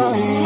for you.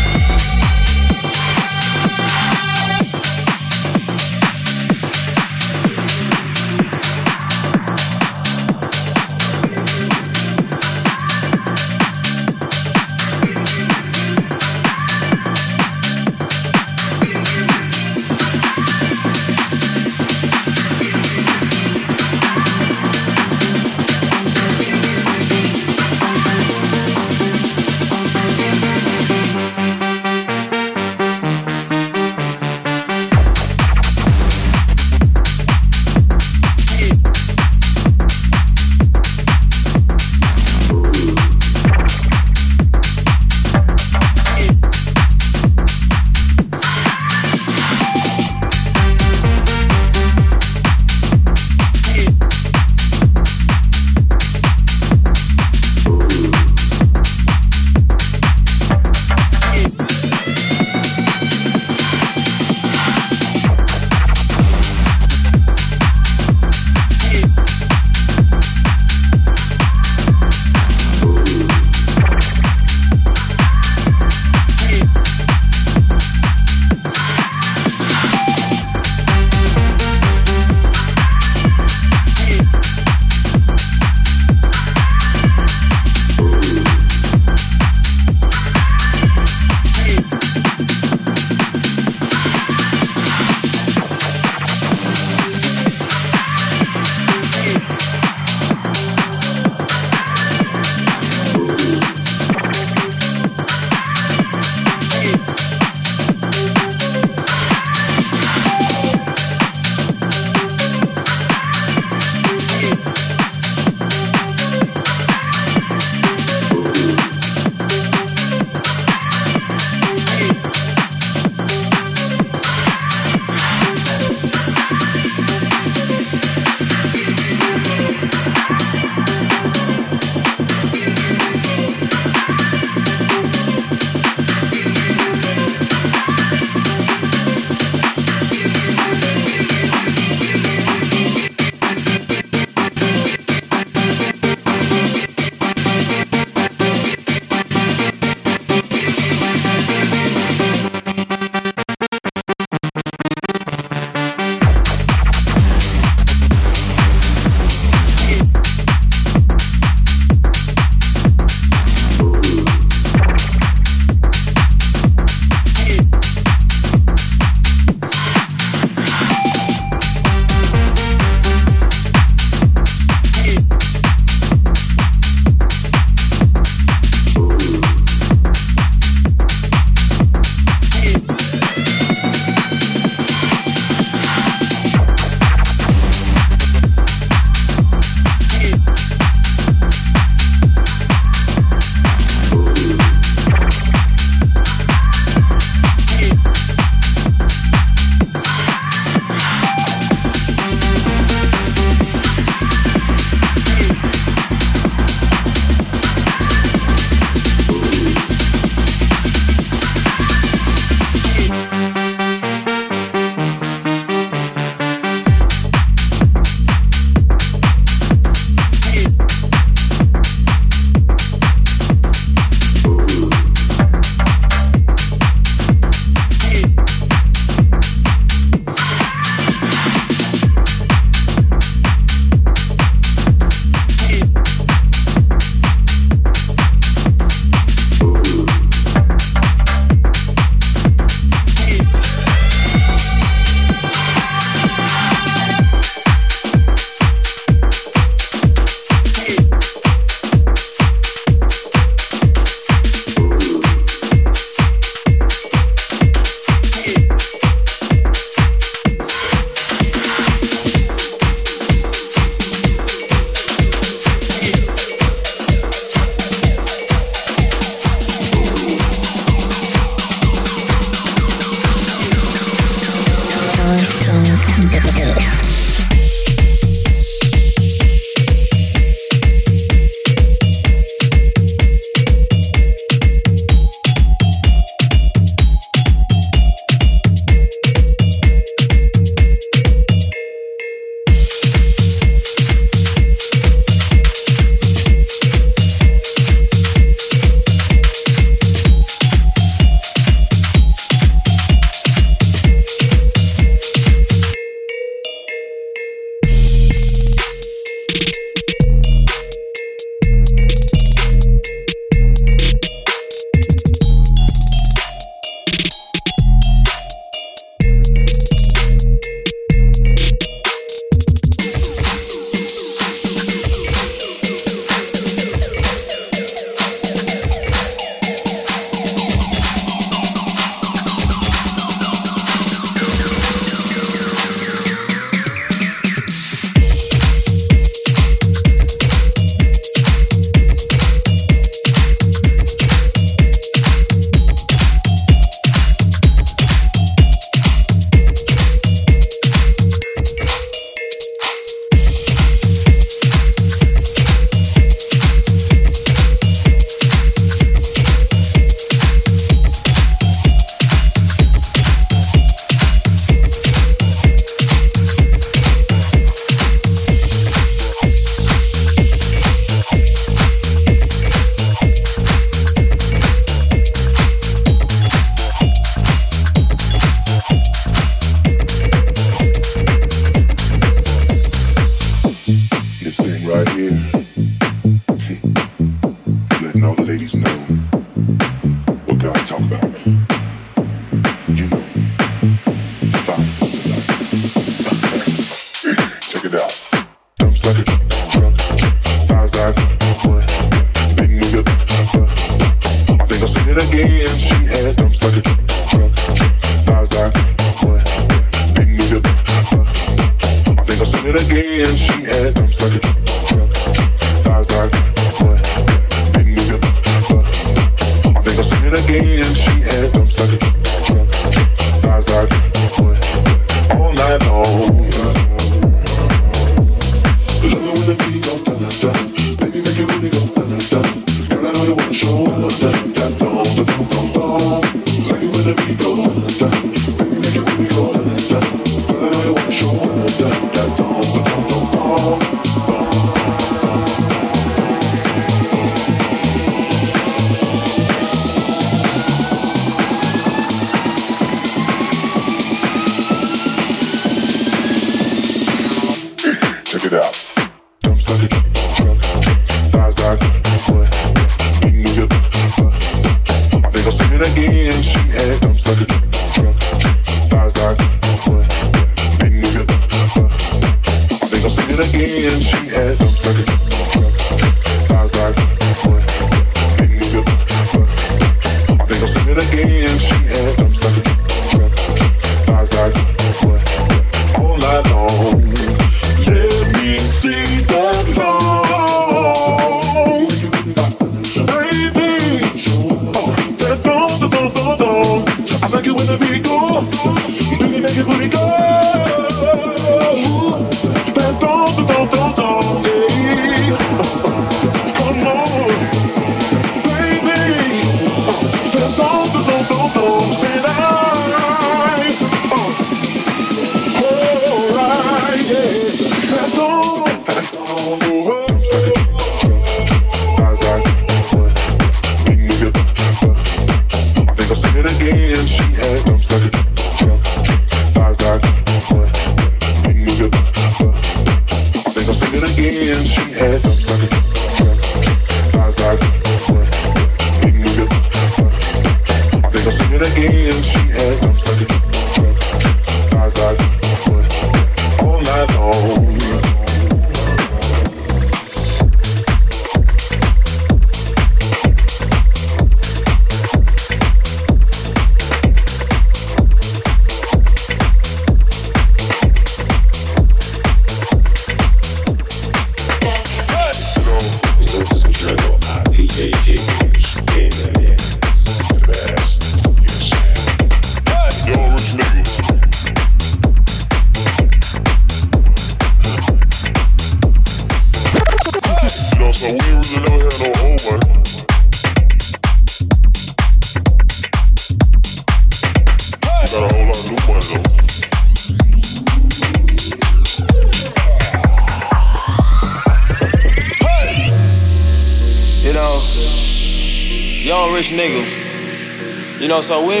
Know, so we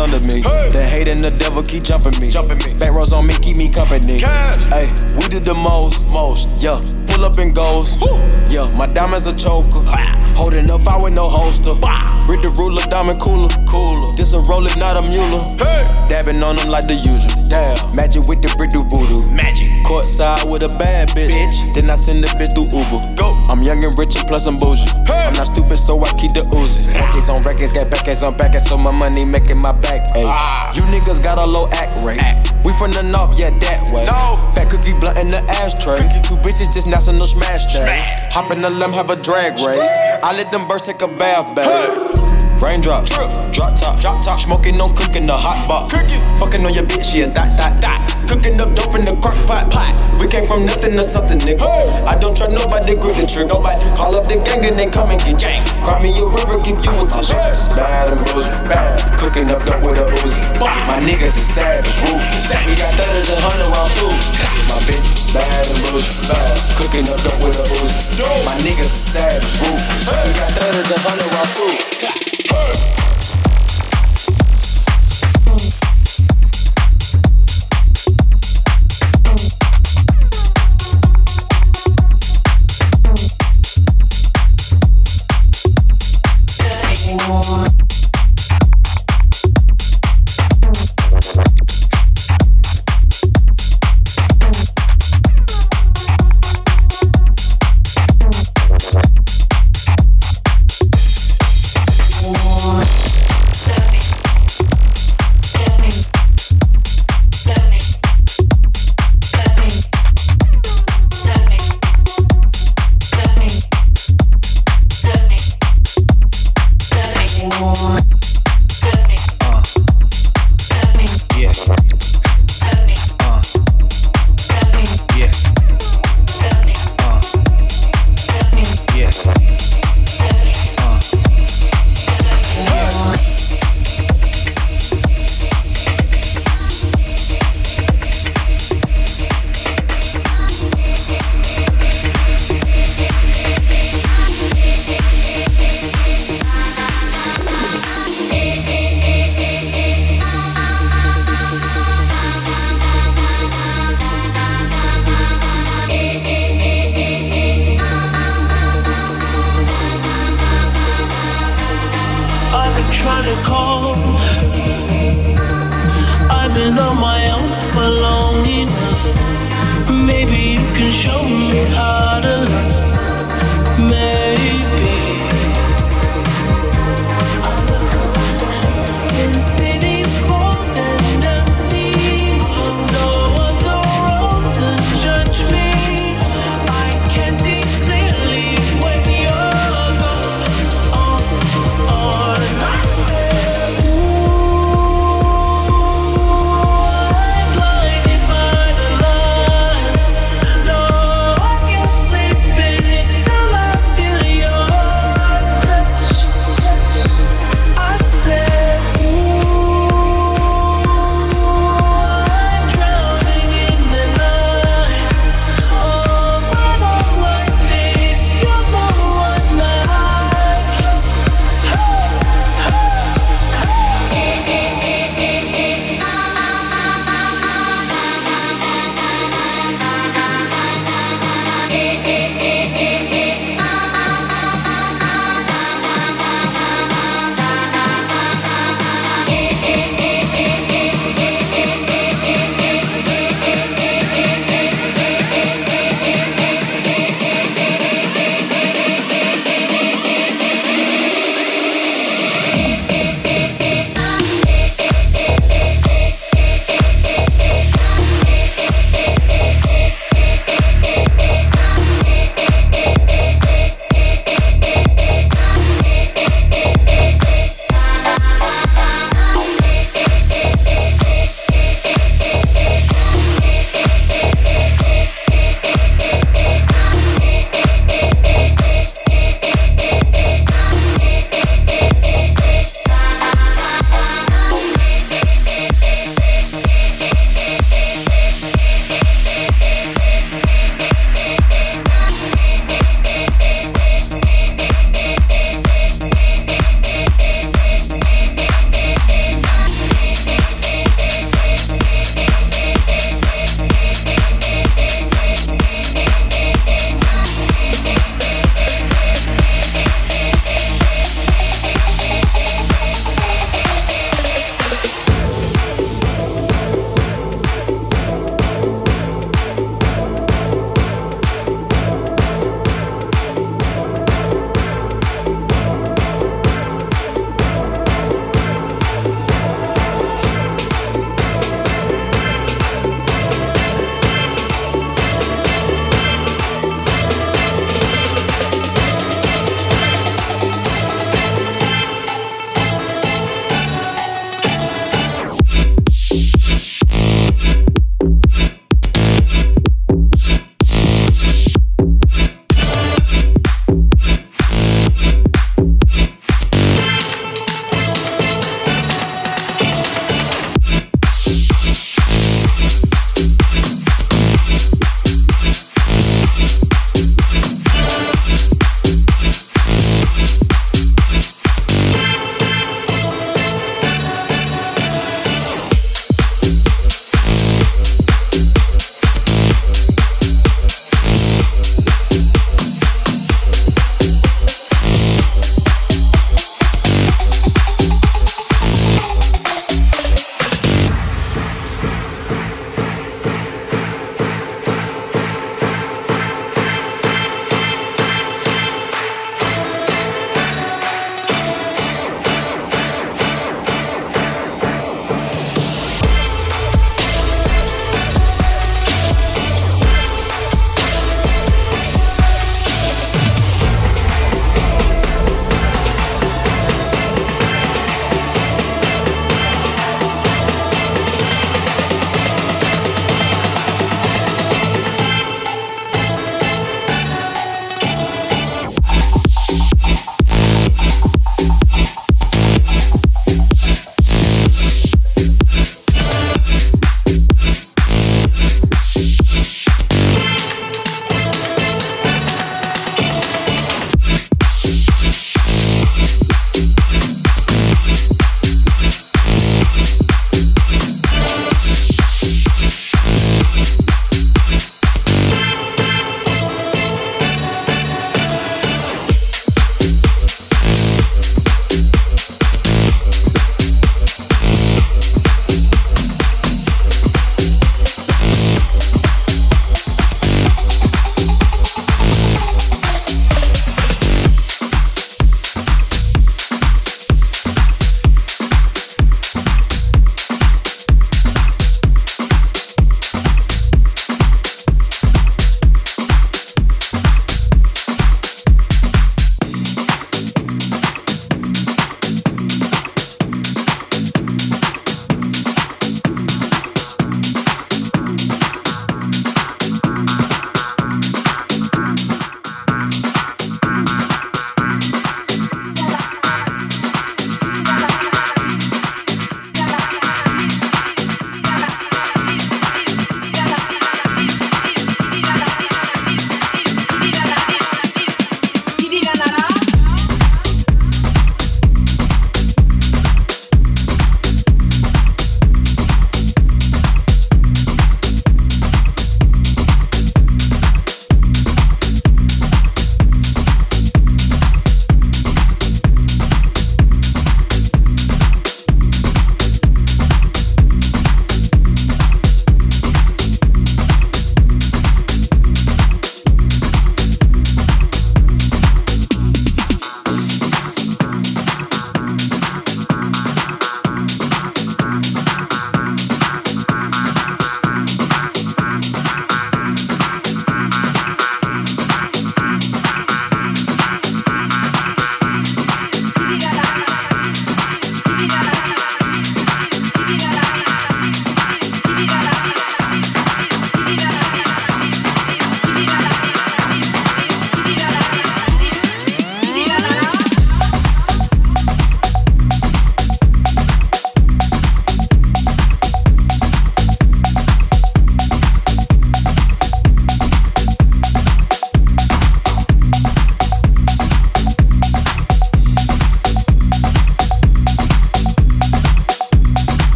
under me. Hey. The hate and the devil keep jumping me. Jumping me. Back rows on me, keep me company. Hey, we did the most, most, yeah pull up and goes. Yeah, my diamonds a choker. Holding up, I with no holster. Read the ruler, diamond cooler. Cooler. This a roller, not a mule. Hey. Dabbing on them like the usual. Damn. Magic with the brick do voodoo. Magic. Courtside with a bad bitch. bitch. Then I send the bitch through Uber. Go. I'm young and rich and plus I'm bougie. Hey. I'm not stupid, so I keep the oozing. Records on records, got backers on backers, so my money making my back. Ay. Ah. You niggas got a low act rate. Act. We from the north, yeah, that way. No. Fat cookie blunt and the ashtray. Two bitches just national smash day. Hop in the limb, have a drag race. I let them birds take a bath, babe. Raindrop, drip, drop top, drop top. Smoking, no cooking, the hot pot. Cooking, fucking on your bitch, yeah, that, that, that. Cooking up dope in the crock pot, pot. We came from nothing to something, nigga. I don't trust nobody, grip the trick. Nobody call up the gang and they come and get gang. Cry me a river, give you a tissue. It's bad and bullshit, bad. Cooking up dope with a Uzi. My niggas is savage, ruthless. We got thudders and hundred round too. My bitch bad and bullshit, bad. Cooking up dope with a Uzi. My niggas is savage, ruthless. We got thudders and hundred round too. Hey.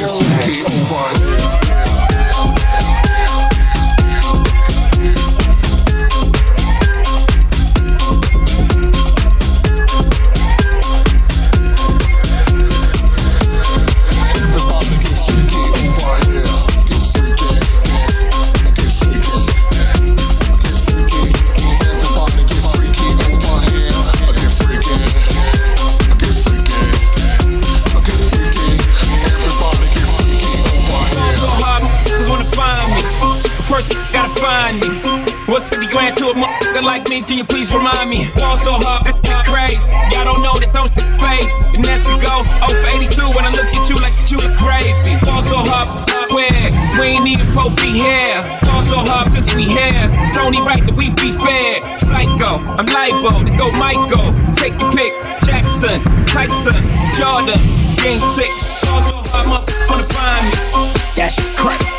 legacy take over. so hard, I crazy. Y'all don't know that those phase. And as we go, oh for 82, when I look at you like you the gravy. Fall so hard, quick. we ain't even pope be here. Fall so hard since we here. It's only right that we be fair. Psycho, I'm libo to go Michael. Take your pick. Jackson, Tyson, Jordan, Game Six. Fall so hard, motherfucker, find me. That's crazy.